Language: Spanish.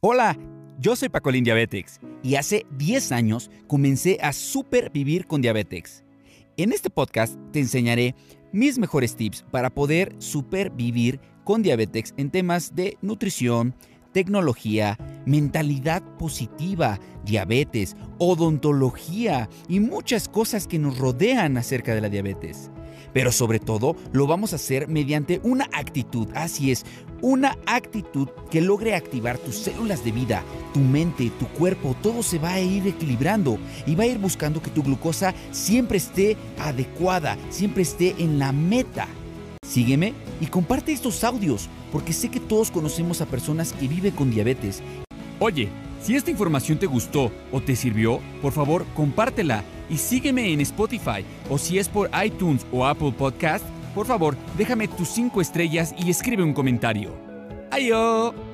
Hola, yo soy Pacolín Diabetes y hace 10 años comencé a supervivir con diabetes. En este podcast te enseñaré mis mejores tips para poder supervivir con diabetes en temas de nutrición, tecnología, mentalidad positiva, diabetes, odontología y muchas cosas que nos rodean acerca de la diabetes. Pero sobre todo lo vamos a hacer mediante una actitud, así es, una actitud que logre activar tus células de vida, tu mente, tu cuerpo, todo se va a ir equilibrando y va a ir buscando que tu glucosa siempre esté adecuada, siempre esté en la meta. Sígueme y comparte estos audios, porque sé que todos conocemos a personas que viven con diabetes. Oye, si esta información te gustó o te sirvió, por favor compártela y sígueme en Spotify o si es por iTunes o Apple Podcast, por favor déjame tus 5 estrellas y escribe un comentario. ¡Ayo!